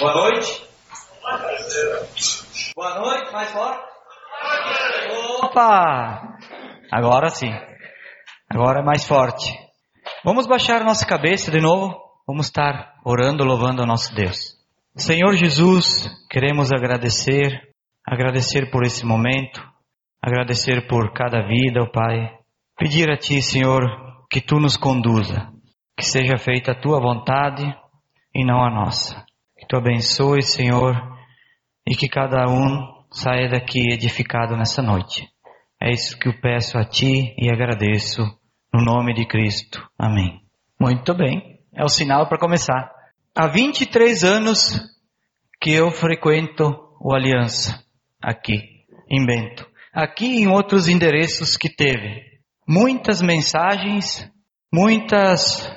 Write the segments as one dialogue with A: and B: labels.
A: Boa noite. Boa noite, mais forte. Opa! Agora sim. Agora é mais forte. Vamos baixar nossa cabeça de novo. Vamos estar orando, louvando ao nosso Deus. Senhor Jesus, queremos agradecer, agradecer por esse momento, agradecer por cada vida, ó Pai. Pedir a Ti, Senhor, que Tu nos conduza, que seja feita a Tua vontade e não a nossa. Tu abençoe, Senhor, e que cada um saia daqui edificado nessa noite. É isso que eu peço a Ti e agradeço no nome de Cristo. Amém. Muito bem. É o sinal para começar. Há 23 anos que eu frequento o Aliança aqui em Bento. Aqui e em outros endereços que teve. Muitas mensagens, muitas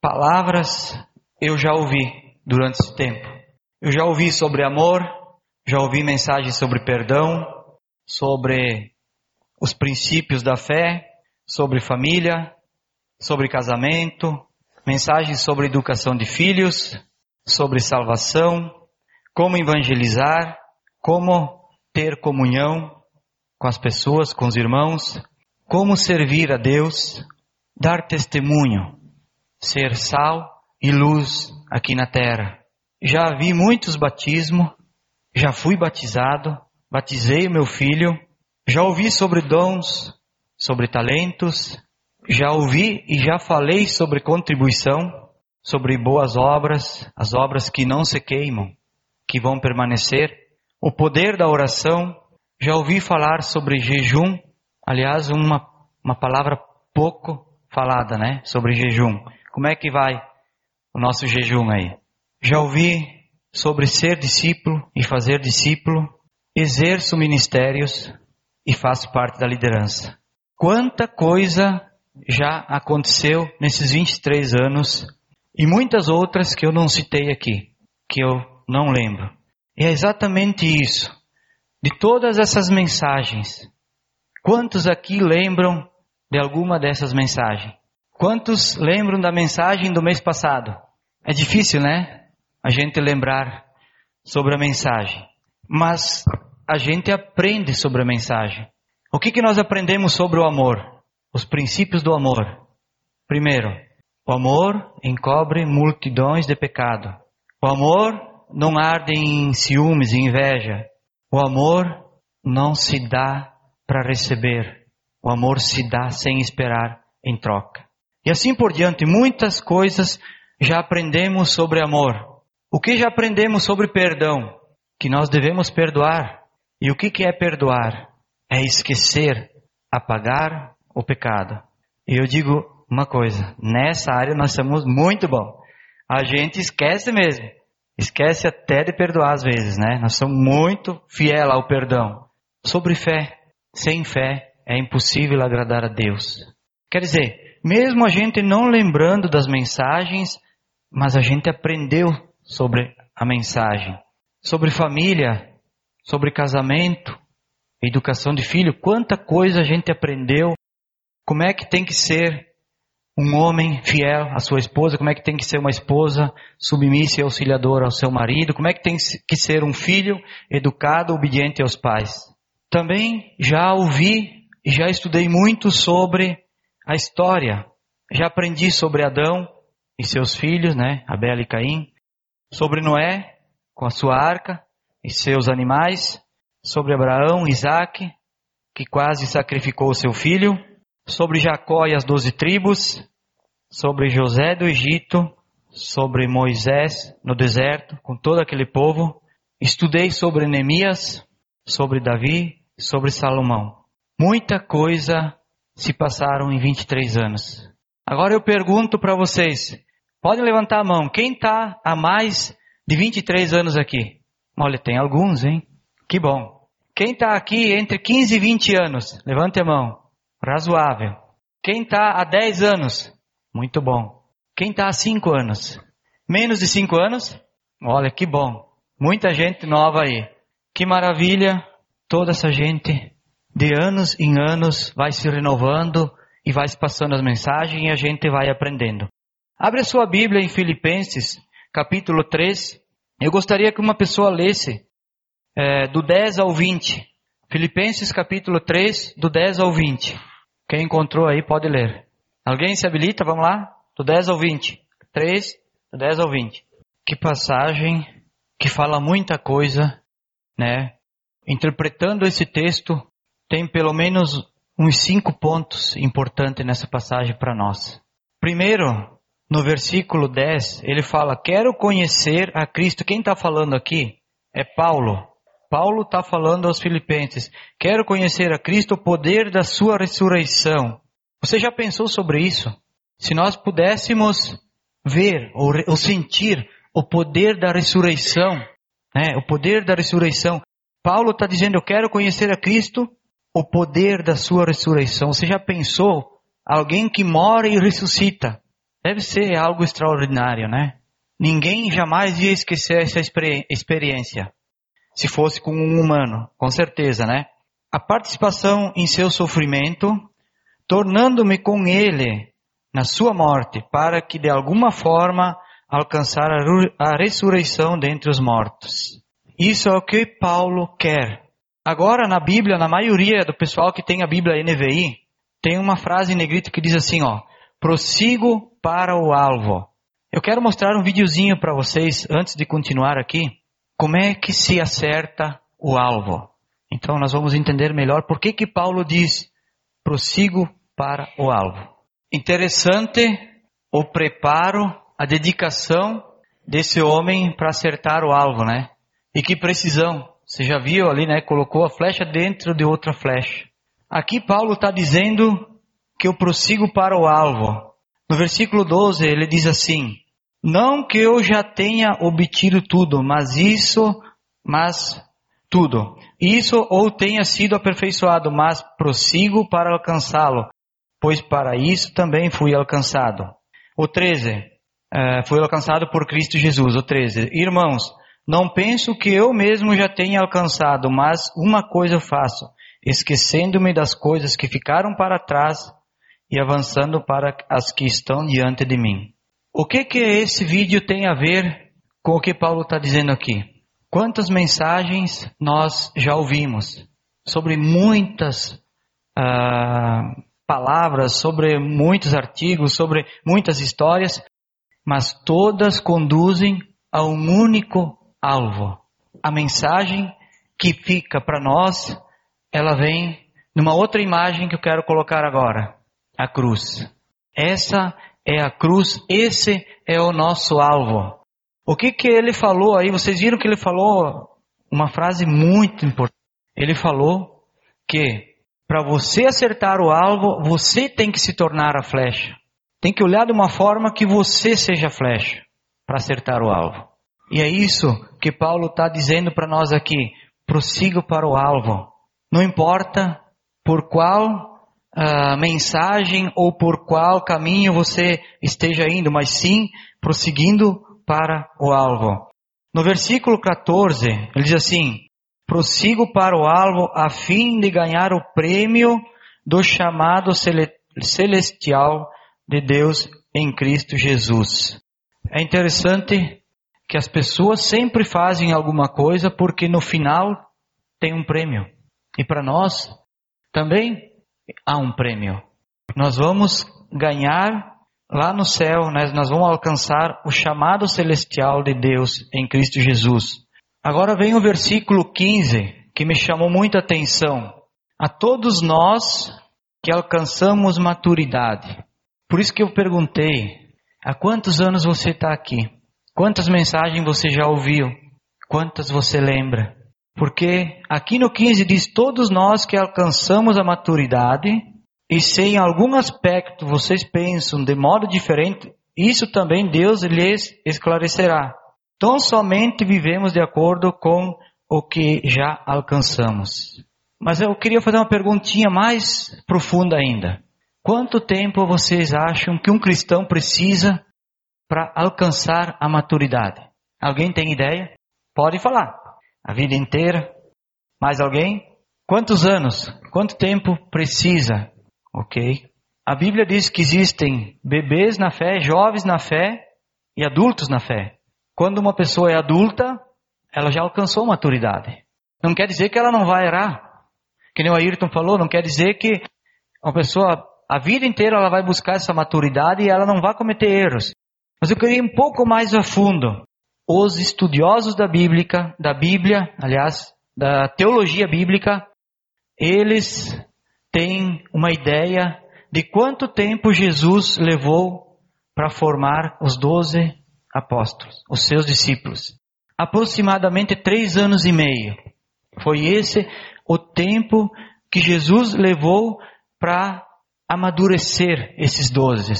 A: palavras eu já ouvi durante esse tempo. Eu já ouvi sobre amor, já ouvi mensagens sobre perdão, sobre os princípios da fé, sobre família, sobre casamento, mensagens sobre educação de filhos, sobre salvação, como evangelizar, como ter comunhão com as pessoas, com os irmãos, como servir a Deus, dar testemunho, ser sal e luz aqui na terra. Já vi muitos batismos, já fui batizado, batizei o meu filho, já ouvi sobre dons, sobre talentos, já ouvi e já falei sobre contribuição, sobre boas obras, as obras que não se queimam, que vão permanecer, o poder da oração, já ouvi falar sobre jejum, aliás, uma, uma palavra pouco falada, né, sobre jejum. Como é que vai o nosso jejum aí? Já ouvi sobre ser discípulo e fazer discípulo, exerço ministérios e faço parte da liderança. Quanta coisa já aconteceu nesses 23 anos e muitas outras que eu não citei aqui, que eu não lembro. E é exatamente isso. De todas essas mensagens, quantos aqui lembram de alguma dessas mensagens? Quantos lembram da mensagem do mês passado? É difícil, né? A gente lembrar sobre a mensagem. Mas a gente aprende sobre a mensagem. O que, que nós aprendemos sobre o amor? Os princípios do amor. Primeiro, o amor encobre multidões de pecado. O amor não arde em ciúmes e inveja. O amor não se dá para receber. O amor se dá sem esperar em troca. E assim por diante, muitas coisas já aprendemos sobre amor. O que já aprendemos sobre perdão? Que nós devemos perdoar. E o que, que é perdoar? É esquecer, apagar o pecado. E eu digo uma coisa: nessa área nós somos muito bom. A gente esquece mesmo. Esquece até de perdoar às vezes, né? Nós somos muito fiel ao perdão. Sobre fé, sem fé é impossível agradar a Deus. Quer dizer, mesmo a gente não lembrando das mensagens, mas a gente aprendeu sobre a mensagem, sobre família, sobre casamento, educação de filho, quanta coisa a gente aprendeu, como é que tem que ser um homem fiel à sua esposa, como é que tem que ser uma esposa submissa e auxiliadora ao seu marido, como é que tem que ser um filho educado, obediente aos pais. Também já ouvi e já estudei muito sobre a história. Já aprendi sobre Adão e seus filhos, né, Abel e Caim, sobre Noé com a sua arca, e seus animais, sobre Abraão, Isaac, que quase sacrificou seu filho, sobre Jacó e as doze tribos, sobre José do Egito, sobre Moisés no deserto, com todo aquele povo. Estudei sobre Neemias, sobre Davi, sobre Salomão. Muita coisa se passaram em 23 anos. Agora eu pergunto para vocês, podem levantar a mão, quem está há mais de 23 anos aqui? Olha, tem alguns, hein? Que bom. Quem está aqui entre 15 e 20 anos? Levante a mão. Razoável. Quem está há 10 anos? Muito bom. Quem está há 5 anos? Menos de 5 anos? Olha, que bom. Muita gente nova aí. Que maravilha. Toda essa gente de anos em anos vai se renovando e vai se passando as mensagens e a gente vai aprendendo. Abre a sua Bíblia em Filipenses, capítulo 3, Eu gostaria que uma pessoa lesse é, do 10 ao 20. Filipenses capítulo 3, do 10 ao 20. Quem encontrou aí pode ler. Alguém se habilita? Vamos lá? Do 10 ao 20. 3, do 10 ao 20. Que passagem que fala muita coisa, né? Interpretando esse texto, tem pelo menos uns cinco pontos importantes nessa passagem para nós. Primeiro, no versículo 10, ele fala: Quero conhecer a Cristo. Quem está falando aqui é Paulo. Paulo está falando aos Filipenses: Quero conhecer a Cristo, o poder da sua ressurreição. Você já pensou sobre isso? Se nós pudéssemos ver ou, ou sentir o poder da ressurreição, né? o poder da ressurreição. Paulo está dizendo: Eu quero conhecer a Cristo, o poder da sua ressurreição. Você já pensou alguém que mora e ressuscita? Deve ser algo extraordinário, né? Ninguém jamais ia esquecer essa experiência. Se fosse com um humano, com certeza, né? A participação em seu sofrimento, tornando-me com ele na sua morte, para que de alguma forma alcançar a ressurreição dentre os mortos. Isso é o que Paulo quer. Agora, na Bíblia, na maioria do pessoal que tem a Bíblia NVI, tem uma frase em negrito que diz assim, ó, prossigo para o alvo. Eu quero mostrar um videozinho para vocês, antes de continuar aqui, como é que se acerta o alvo. Então, nós vamos entender melhor por que que Paulo diz, prossigo para o alvo. Interessante o preparo, a dedicação desse homem para acertar o alvo, né? E que precisão. Você já viu ali, né? Colocou a flecha dentro de outra flecha. Aqui Paulo está dizendo que eu prossigo para o alvo. No versículo 12 ele diz assim: Não que eu já tenha obtido tudo, mas isso, mas tudo. Isso ou tenha sido aperfeiçoado, mas prossigo para alcançá-lo, pois para isso também fui alcançado. O 13, uh, eh, alcançado por Cristo Jesus. O 13, irmãos, não penso que eu mesmo já tenha alcançado, mas uma coisa faço, esquecendo-me das coisas que ficaram para trás e avançando para as que estão diante de mim. O que que esse vídeo tem a ver com o que Paulo está dizendo aqui? Quantas mensagens nós já ouvimos sobre muitas uh, palavras, sobre muitos artigos, sobre muitas histórias, mas todas conduzem a um único alvo. A mensagem que fica para nós, ela vem numa outra imagem que eu quero colocar agora, a cruz. Essa é a cruz, esse é o nosso alvo. O que que ele falou aí? Vocês viram que ele falou uma frase muito importante. Ele falou que para você acertar o alvo, você tem que se tornar a flecha. Tem que olhar de uma forma que você seja a flecha para acertar o alvo. E é isso que Paulo está dizendo para nós aqui. Prossiga para o alvo. Não importa por qual uh, mensagem ou por qual caminho você esteja indo, mas sim prosseguindo para o alvo. No versículo 14, ele diz assim: Prossigo para o alvo a fim de ganhar o prêmio do chamado celestial de Deus em Cristo Jesus. É interessante que as pessoas sempre fazem alguma coisa porque no final tem um prêmio. E para nós também há um prêmio. Nós vamos ganhar lá no céu, né? nós vamos alcançar o chamado celestial de Deus em Cristo Jesus. Agora vem o versículo 15 que me chamou muita atenção. A todos nós que alcançamos maturidade. Por isso que eu perguntei, há quantos anos você está aqui? Quantas mensagens você já ouviu? Quantas você lembra? Porque aqui no 15 diz: Todos nós que alcançamos a maturidade, e se em algum aspecto vocês pensam de modo diferente, isso também Deus lhes esclarecerá. Então somente vivemos de acordo com o que já alcançamos. Mas eu queria fazer uma perguntinha mais profunda ainda. Quanto tempo vocês acham que um cristão precisa para alcançar a maturidade? Alguém tem ideia? Pode falar. A vida inteira? Mais alguém? Quantos anos? Quanto tempo precisa? Ok. A Bíblia diz que existem bebês na fé, jovens na fé e adultos na fé. Quando uma pessoa é adulta, ela já alcançou maturidade. Não quer dizer que ela não vai errar. Que nem o Ayrton falou, não quer dizer que uma pessoa, a vida inteira, ela vai buscar essa maturidade e ela não vai cometer erros. Mas eu queria ir um pouco mais a fundo. Os estudiosos da Bíblia, da Bíblia, aliás, da teologia bíblica, eles têm uma ideia de quanto tempo Jesus levou para formar os doze apóstolos, os seus discípulos. Aproximadamente três anos e meio. Foi esse o tempo que Jesus levou para amadurecer esses doze,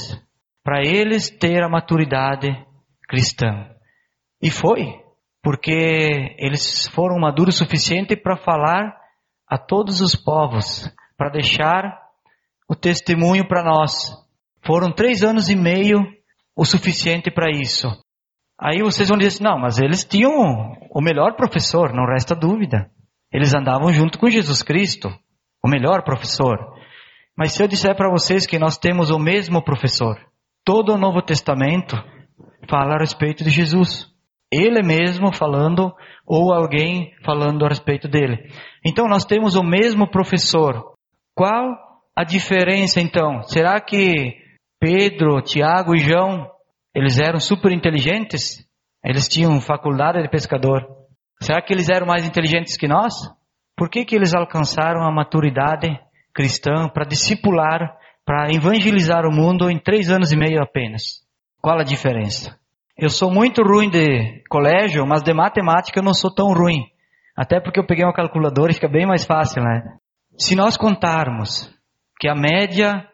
A: para eles ter a maturidade cristã. E foi, porque eles foram maduros o suficiente para falar a todos os povos, para deixar o testemunho para nós. Foram três anos e meio o suficiente para isso. Aí vocês vão dizer assim, não, mas eles tinham o melhor professor, não resta dúvida. Eles andavam junto com Jesus Cristo, o melhor professor. Mas se eu disser para vocês que nós temos o mesmo professor, todo o Novo Testamento fala a respeito de Jesus. Ele mesmo falando ou alguém falando a respeito dele. Então nós temos o mesmo professor. Qual a diferença então? Será que Pedro, Tiago e João, eles eram super inteligentes? Eles tinham faculdade de pescador. Será que eles eram mais inteligentes que nós? Por que, que eles alcançaram a maturidade cristã para discipular, para evangelizar o mundo em três anos e meio apenas? Qual a diferença? Eu sou muito ruim de colégio, mas de matemática eu não sou tão ruim. Até porque eu peguei uma calculadora e fica bem mais fácil, né? Se nós contarmos que a média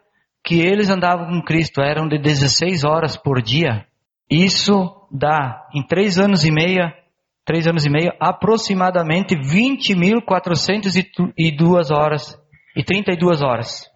A: que eles andavam com Cristo eram de 16 horas por dia. Isso dá, em três anos e meio, três anos e meio, aproximadamente 20.432 horas e 32 horas.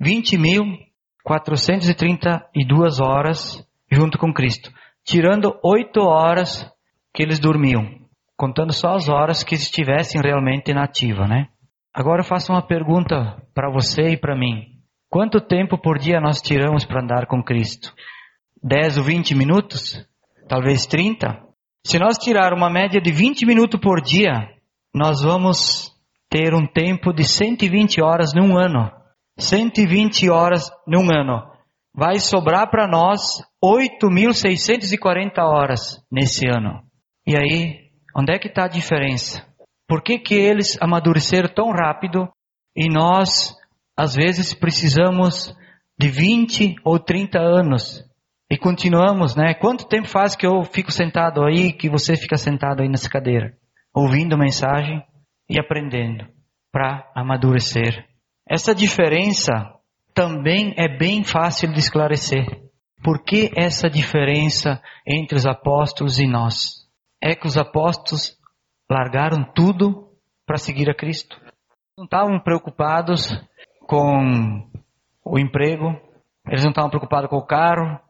A: 20.432 horas junto com Cristo. Tirando oito horas que eles dormiam. Contando só as horas que estivessem realmente na ativa, né? Agora eu faço uma pergunta para você e para mim. Quanto tempo por dia nós tiramos para andar com Cristo? 10 ou 20 minutos? Talvez 30? Se nós tirar uma média de 20 minutos por dia, nós vamos ter um tempo de 120 horas num ano. 120 horas num ano. Vai sobrar para nós 8.640 horas nesse ano. E aí, onde é que está a diferença? Por que, que eles amadureceram tão rápido e nós às vezes precisamos de 20 ou 30 anos e continuamos, né? Quanto tempo faz que eu fico sentado aí, que você fica sentado aí nessa cadeira, ouvindo mensagem e aprendendo para amadurecer? Essa diferença também é bem fácil de esclarecer. Por que essa diferença entre os apóstolos e nós? É que os apóstolos largaram tudo para seguir a Cristo. Não estavam preocupados com o emprego, eles não estavam preocupados com o carro,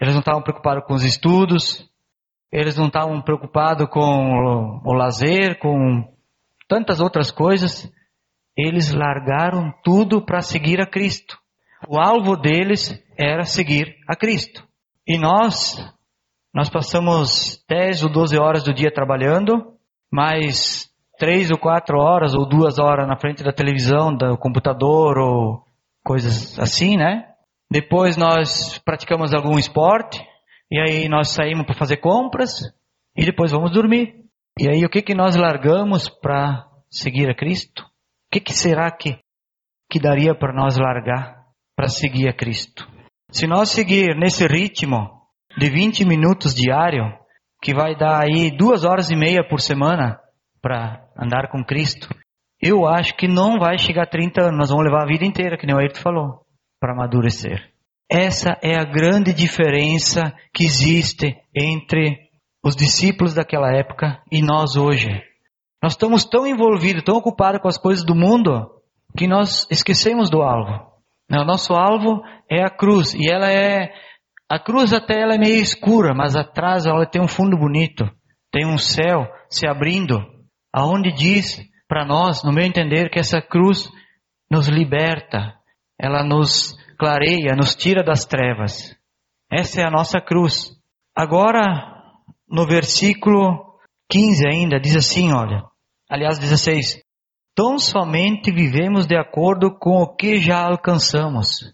A: eles não estavam preocupados com os estudos, eles não estavam preocupados com o, o lazer, com tantas outras coisas. Eles largaram tudo para seguir a Cristo. O alvo deles era seguir a Cristo. E nós, nós passamos 10 ou 12 horas do dia trabalhando, mas três ou quatro horas ou duas horas na frente da televisão, do computador ou coisas assim, né? Depois nós praticamos algum esporte e aí nós saímos para fazer compras e depois vamos dormir. E aí o que que nós largamos para seguir a Cristo? O que que será que que daria para nós largar para seguir a Cristo? Se nós seguir nesse ritmo de 20 minutos diário, que vai dar aí duas horas e meia por semana, para andar com Cristo, eu acho que não vai chegar a 30 anos, nós vamos levar a vida inteira, que nem o Ayrton falou, para amadurecer. Essa é a grande diferença que existe entre os discípulos daquela época e nós hoje. Nós estamos tão envolvidos, tão ocupados com as coisas do mundo, que nós esquecemos do alvo. O nosso alvo é a cruz, e ela é, a cruz até ela é meio escura, mas atrás ela tem um fundo bonito, tem um céu se abrindo, aonde diz para nós, no meu entender, que essa cruz nos liberta, ela nos clareia, nos tira das trevas. Essa é a nossa cruz. Agora, no versículo 15 ainda, diz assim, olha. Aliás, 16. Tão somente vivemos de acordo com o que já alcançamos.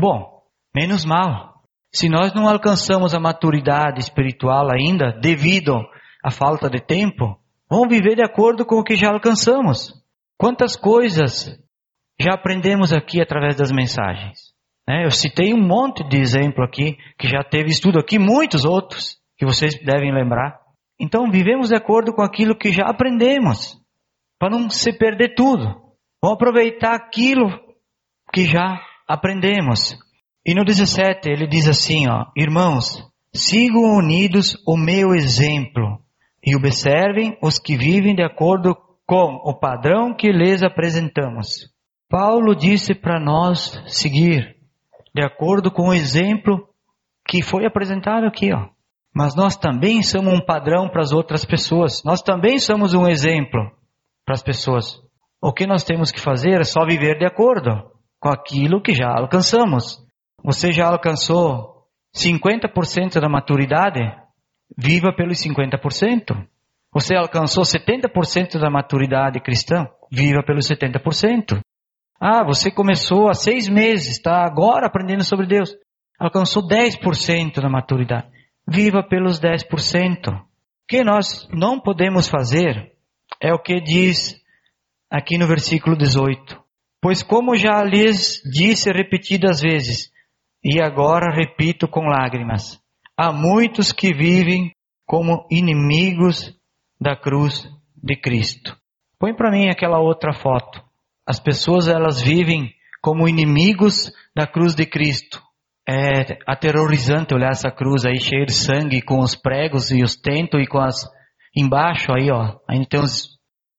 A: Bom, menos mal. Se nós não alcançamos a maturidade espiritual ainda, devido à falta de tempo, vamos viver de acordo com o que já alcançamos. Quantas coisas já aprendemos aqui através das mensagens? Né? Eu citei um monte de exemplo aqui, que já teve estudo aqui, muitos outros, que vocês devem lembrar. Então, vivemos de acordo com aquilo que já aprendemos, para não se perder tudo. Vamos aproveitar aquilo que já aprendemos. E no 17 ele diz assim, ó, irmãos, sigam unidos o meu exemplo e observem os que vivem de acordo com o padrão que lhes apresentamos. Paulo disse para nós seguir de acordo com o exemplo que foi apresentado aqui, ó. Mas nós também somos um padrão para as outras pessoas. Nós também somos um exemplo para as pessoas. O que nós temos que fazer é só viver de acordo com aquilo que já alcançamos. Você já alcançou 50% da maturidade? Viva pelos 50%. Você alcançou 70% da maturidade cristã? Viva pelos 70%. Ah, você começou há seis meses, está agora aprendendo sobre Deus. Alcançou 10% da maturidade. Viva pelos 10%. O que nós não podemos fazer é o que diz aqui no versículo 18. Pois como já lhes disse repetidas vezes, e agora repito com lágrimas. Há muitos que vivem como inimigos da cruz de Cristo. Põe para mim aquela outra foto. As pessoas elas vivem como inimigos da cruz de Cristo. É aterrorizante olhar essa cruz aí cheia de sangue, com os pregos e os tentos e com as embaixo aí, ó. Ainda tem uns,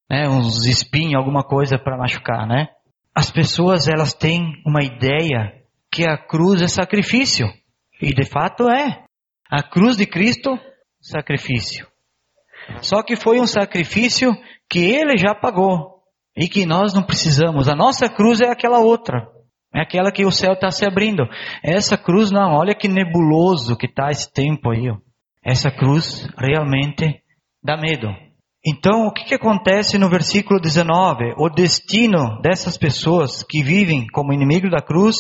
A: né, uns espinhos, alguma coisa para machucar, né? As pessoas elas têm uma ideia que a cruz é sacrifício. E de fato é. A cruz de Cristo, sacrifício. Só que foi um sacrifício que ele já pagou. E que nós não precisamos. A nossa cruz é aquela outra. É aquela que o céu está se abrindo. Essa cruz não, olha que nebuloso que está esse tempo aí. Ó. Essa cruz realmente dá medo. Então, o que, que acontece no versículo 19? O destino dessas pessoas que vivem como inimigo da cruz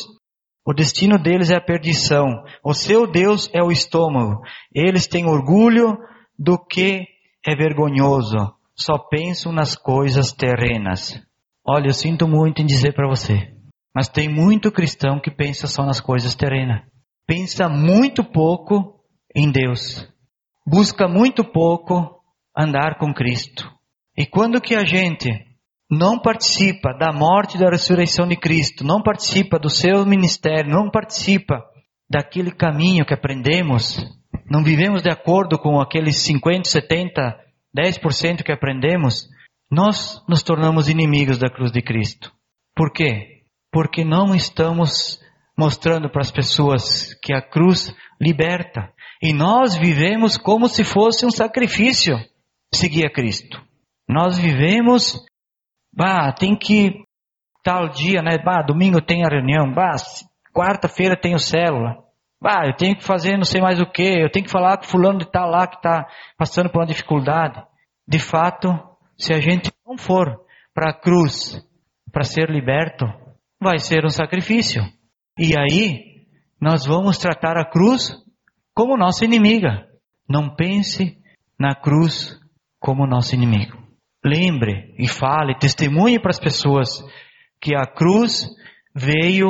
A: o destino deles é a perdição. O seu Deus é o estômago. Eles têm orgulho do que é vergonhoso. Só pensam nas coisas terrenas. Olha, eu sinto muito em dizer para você, mas tem muito cristão que pensa só nas coisas terrenas. Pensa muito pouco em Deus. Busca muito pouco andar com Cristo. E quando que a gente não participa da morte e da ressurreição de Cristo, não participa do seu ministério, não participa daquele caminho que aprendemos, não vivemos de acordo com aqueles 50, 70, 10% que aprendemos, nós nos tornamos inimigos da cruz de Cristo. Por quê? Porque não estamos mostrando para as pessoas que a cruz liberta. E nós vivemos como se fosse um sacrifício seguir a Cristo. Nós vivemos Bah, tem que tal dia, né? Bah, domingo tem a reunião. Bah, quarta-feira tem o célula. Bah, eu tenho que fazer não sei mais o que. Eu tenho que falar com fulano de tal lá que está passando por uma dificuldade. De fato, se a gente não for para a cruz para ser liberto, vai ser um sacrifício. E aí, nós vamos tratar a cruz como nossa inimiga. Não pense na cruz como nosso inimigo lembre e fale, testemunhe para as pessoas que a cruz veio,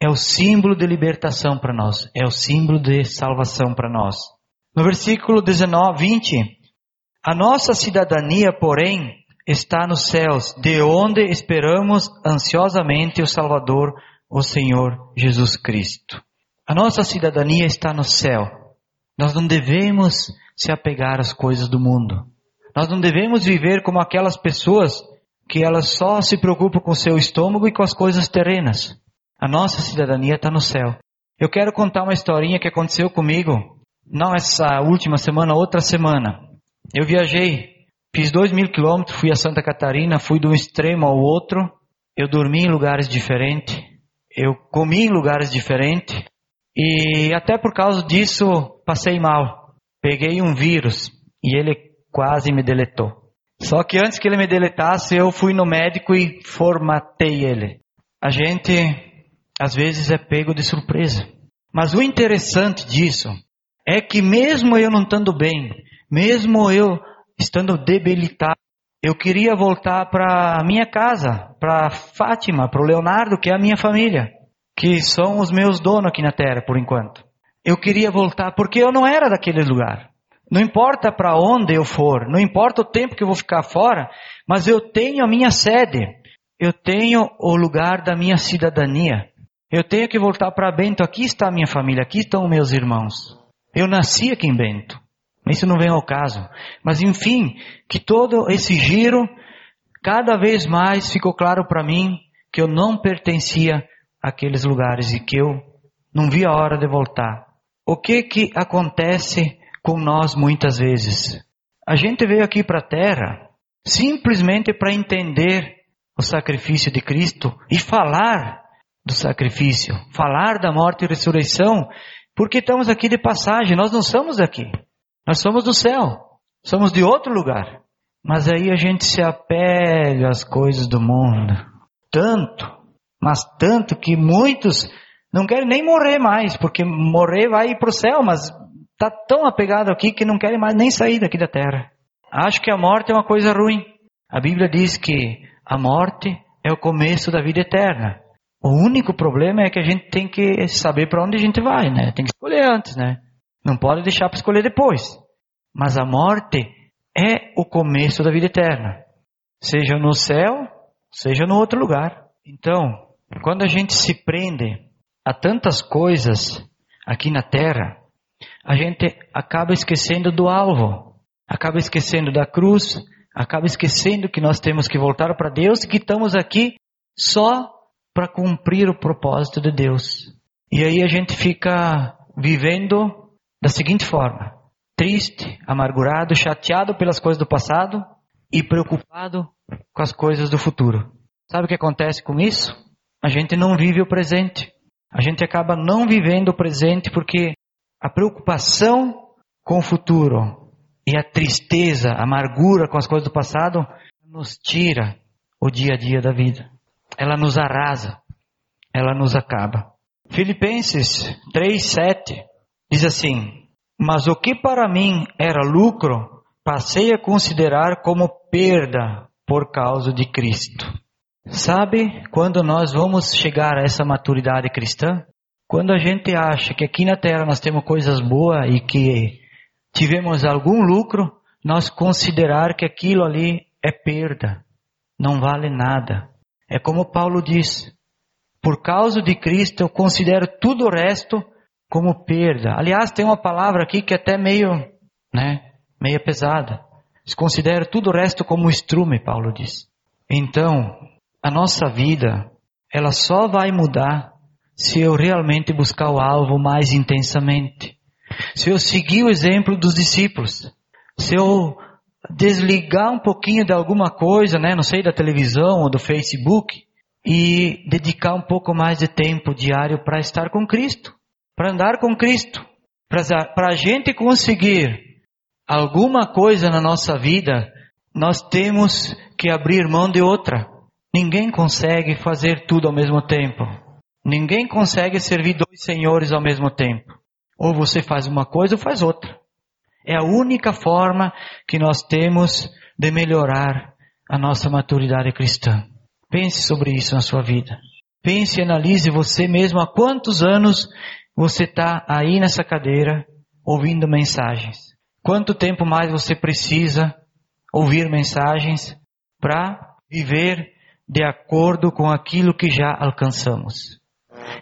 A: é o símbolo de libertação para nós, é o símbolo de salvação para nós. No versículo 19, 20, a nossa cidadania, porém, está nos céus, de onde esperamos ansiosamente o Salvador, o Senhor Jesus Cristo. A nossa cidadania está no céu. Nós não devemos se apegar às coisas do mundo. Nós não devemos viver como aquelas pessoas que elas só se preocupam com o seu estômago e com as coisas terrenas. A nossa cidadania está no céu. Eu quero contar uma historinha que aconteceu comigo, não essa última semana, outra semana. Eu viajei, fiz dois mil quilômetros, fui a Santa Catarina, fui de um extremo ao outro. Eu dormi em lugares diferentes, eu comi em lugares diferentes e até por causa disso passei mal. peguei um vírus e ele quase me deletou. Só que antes que ele me deletasse, eu fui no médico e formatei ele. A gente às vezes é pego de surpresa. Mas o interessante disso é que mesmo eu não estando bem, mesmo eu estando debilitado, eu queria voltar para minha casa, para Fátima, para o Leonardo, que é a minha família, que são os meus donos aqui na terra por enquanto. Eu queria voltar porque eu não era daquele lugar. Não importa para onde eu for, não importa o tempo que eu vou ficar fora, mas eu tenho a minha sede, eu tenho o lugar da minha cidadania. Eu tenho que voltar para Bento, aqui está a minha família, aqui estão meus irmãos. Eu nasci aqui em Bento. Isso não vem ao caso. Mas enfim, que todo esse giro, cada vez mais ficou claro para mim que eu não pertencia àqueles lugares e que eu não via a hora de voltar. O que que acontece com nós muitas vezes? A gente veio aqui para a terra simplesmente para entender o sacrifício de Cristo e falar do sacrifício, falar da morte e ressurreição, porque estamos aqui de passagem, nós não somos daqui. Nós somos do céu, somos de outro lugar. Mas aí a gente se apega às coisas do mundo. Tanto, mas tanto que muitos não querem nem morrer mais, porque morrer vai para o céu, mas está tão apegado aqui que não querem mais nem sair daqui da terra. Acho que a morte é uma coisa ruim. A Bíblia diz que a morte é o começo da vida eterna. O único problema é que a gente tem que saber para onde a gente vai, né? Tem que escolher antes, né? Não pode deixar para escolher depois. Mas a morte é o começo da vida eterna. Seja no céu, seja no outro lugar. Então, quando a gente se prende a tantas coisas aqui na terra, a gente acaba esquecendo do alvo, acaba esquecendo da cruz, acaba esquecendo que nós temos que voltar para Deus e que estamos aqui só para cumprir o propósito de Deus. E aí a gente fica vivendo da seguinte forma: triste, amargurado, chateado pelas coisas do passado e preocupado com as coisas do futuro. Sabe o que acontece com isso? A gente não vive o presente. A gente acaba não vivendo o presente porque a preocupação com o futuro e a tristeza, a amargura com as coisas do passado nos tira o dia a dia da vida. Ela nos arrasa, ela nos acaba. Filipenses 3, 7 Diz assim: Mas o que para mim era lucro, passei a considerar como perda por causa de Cristo. Sabe quando nós vamos chegar a essa maturidade cristã? Quando a gente acha que aqui na terra nós temos coisas boas e que tivemos algum lucro, nós considerar que aquilo ali é perda, não vale nada. É como Paulo diz: por causa de Cristo eu considero tudo o resto como perda. Aliás, tem uma palavra aqui que é até meio, né, meio pesada. Considera tudo o resto como estrume, Paulo diz. Então, a nossa vida, ela só vai mudar se eu realmente buscar o alvo mais intensamente. Se eu seguir o exemplo dos discípulos. Se eu desligar um pouquinho de alguma coisa, né, não sei, da televisão ou do Facebook e dedicar um pouco mais de tempo diário para estar com Cristo para andar com Cristo, para a gente conseguir alguma coisa na nossa vida, nós temos que abrir mão de outra. Ninguém consegue fazer tudo ao mesmo tempo. Ninguém consegue servir dois senhores ao mesmo tempo. Ou você faz uma coisa ou faz outra. É a única forma que nós temos de melhorar a nossa maturidade cristã. Pense sobre isso na sua vida. Pense e analise você mesmo há quantos anos você está aí nessa cadeira ouvindo mensagens? Quanto tempo mais você precisa ouvir mensagens para viver de acordo com aquilo que já alcançamos?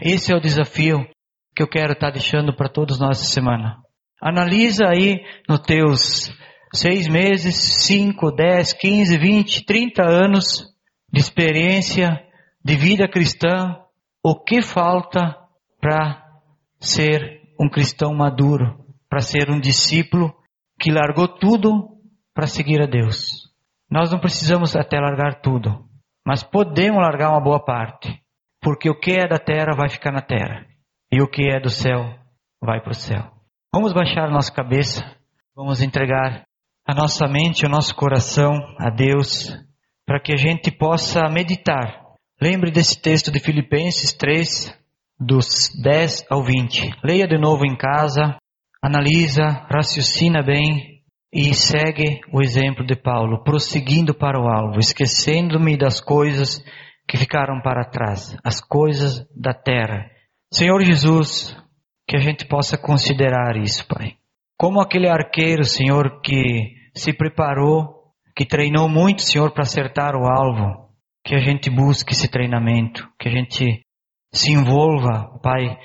A: Esse é o desafio que eu quero estar tá deixando para todos nós essa semana. Analisa aí nos teus seis meses, cinco, dez, quinze, vinte, trinta anos de experiência de vida cristã, o que falta para ser um cristão maduro, para ser um discípulo que largou tudo para seguir a Deus. Nós não precisamos até largar tudo, mas podemos largar uma boa parte, porque o que é da terra vai ficar na terra e o que é do céu vai para o céu. Vamos baixar a nossa cabeça Vamos entregar a nossa mente, o nosso coração a Deus, para que a gente possa meditar. Lembre desse texto de Filipenses 3, dos 10 ao 20. Leia de novo em casa, analisa, raciocina bem e segue o exemplo de Paulo, prosseguindo para o alvo, esquecendo-me das coisas que ficaram para trás, as coisas da terra. Senhor Jesus, que a gente possa considerar isso, Pai. Como aquele arqueiro, Senhor, que se preparou, que treinou muito, Senhor, para acertar o alvo, que a gente busque esse treinamento, que a gente se envolva, Pai,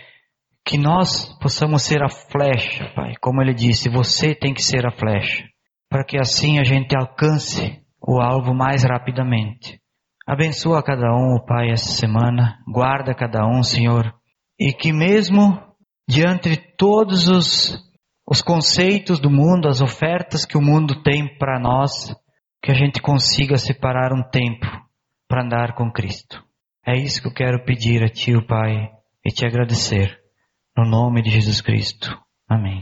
A: que nós possamos ser a flecha, Pai. Como ele disse, você tem que ser a flecha, para que assim a gente alcance o alvo mais rapidamente. Abençoa cada um, Pai, essa semana. Guarda cada um, Senhor. E que mesmo diante de todos os, os conceitos do mundo, as ofertas que o mundo tem para nós, que a gente consiga separar um tempo para andar com Cristo. É isso que eu quero pedir a Ti, Pai, e te agradecer. No nome de Jesus Cristo. Amém.